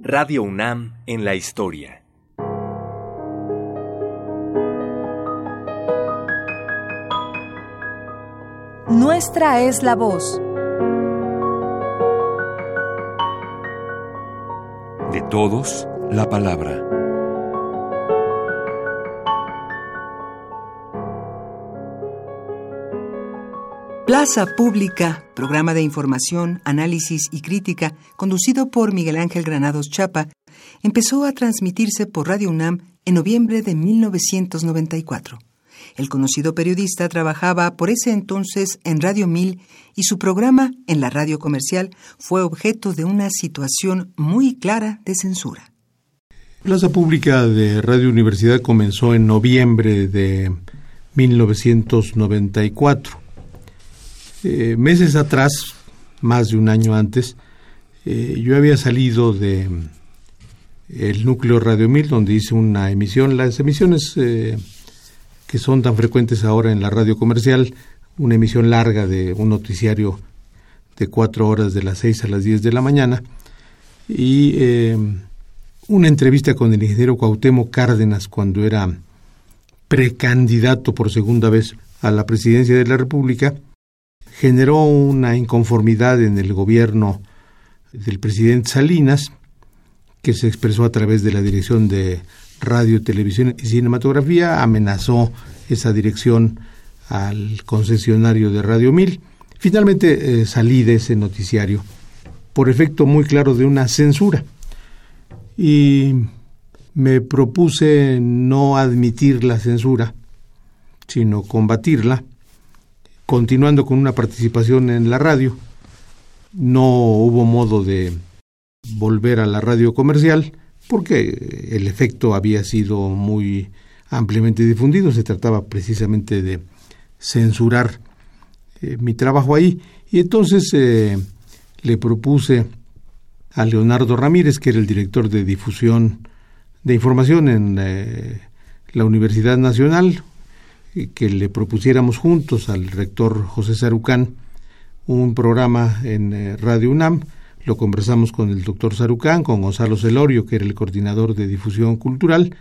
Radio UNAM en la historia. Nuestra es la voz. De todos, la palabra. Plaza Pública, programa de información, análisis y crítica, conducido por Miguel Ángel Granados Chapa, empezó a transmitirse por Radio UNAM en noviembre de 1994. El conocido periodista trabajaba por ese entonces en Radio 1000 y su programa en la radio comercial fue objeto de una situación muy clara de censura. Plaza Pública de Radio Universidad comenzó en noviembre de 1994 eh, meses atrás, más de un año antes, eh, yo había salido de el núcleo Radio 1000, donde hice una emisión. Las emisiones eh, que son tan frecuentes ahora en la radio comercial, una emisión larga de un noticiario de cuatro horas de las seis a las diez de la mañana y una entrevista con el ingeniero Cuauhtémoc Cárdenas cuando era precandidato por segunda vez a la presidencia de la República generó una inconformidad en el gobierno del presidente Salinas, que se expresó a través de la Dirección de Radio, Televisión y Cinematografía, amenazó esa dirección al concesionario de Radio 1000. Finalmente eh, salí de ese noticiario por efecto muy claro de una censura y me propuse no admitir la censura, sino combatirla continuando con una participación en la radio. No hubo modo de volver a la radio comercial porque el efecto había sido muy ampliamente difundido. Se trataba precisamente de censurar eh, mi trabajo ahí. Y entonces eh, le propuse a Leonardo Ramírez, que era el director de difusión de información en eh, la Universidad Nacional, que le propusiéramos juntos al rector José Sarucán un programa en eh, Radio UNAM. Lo conversamos con el doctor Sarucán, con Gonzalo Celorio, que era el coordinador de difusión cultural,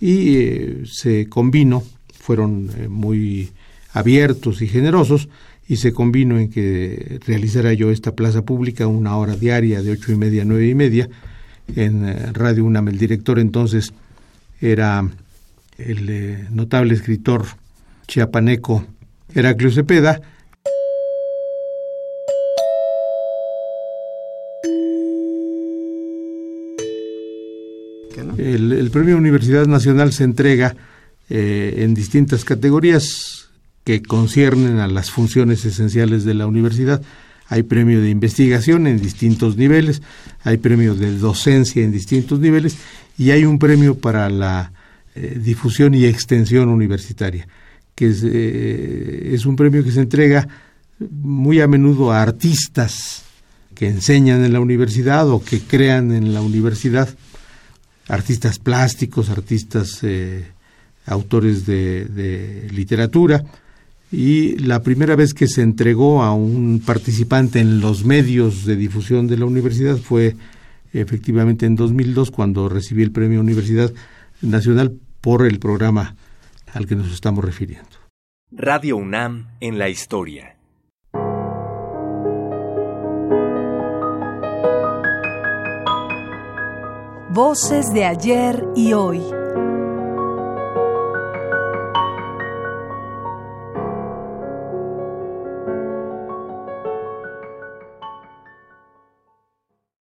y eh, se combinó, fueron eh, muy abiertos y generosos, y se combinó en que realizara yo esta plaza pública una hora diaria de ocho y media a nueve y media en Radio UNAM. El director entonces era el eh, notable escritor chiapaneco Heraclio Cepeda, El, premio Universidad Nacional se entrega eh, en distintas categorías que conciernen a las funciones esenciales de la universidad. Hay premio de investigación en distintos niveles, hay premio de docencia en distintos niveles y hay un premio para la eh, difusión y extensión universitaria, que eh, es, un premio que se entrega muy a menudo a artistas que enseñan en la universidad o que crean en la universidad, artistas plásticos, artistas eh, autores de, literatura, y la primera vez que se entregó a un participante en los medios de difusión de la universidad fue efectivamente en 2002 cuando recibí el premio Universidad Nacional por el programa al que nos estamos refiriendo. Radio UNAM en la historia. Voces de ayer y hoy.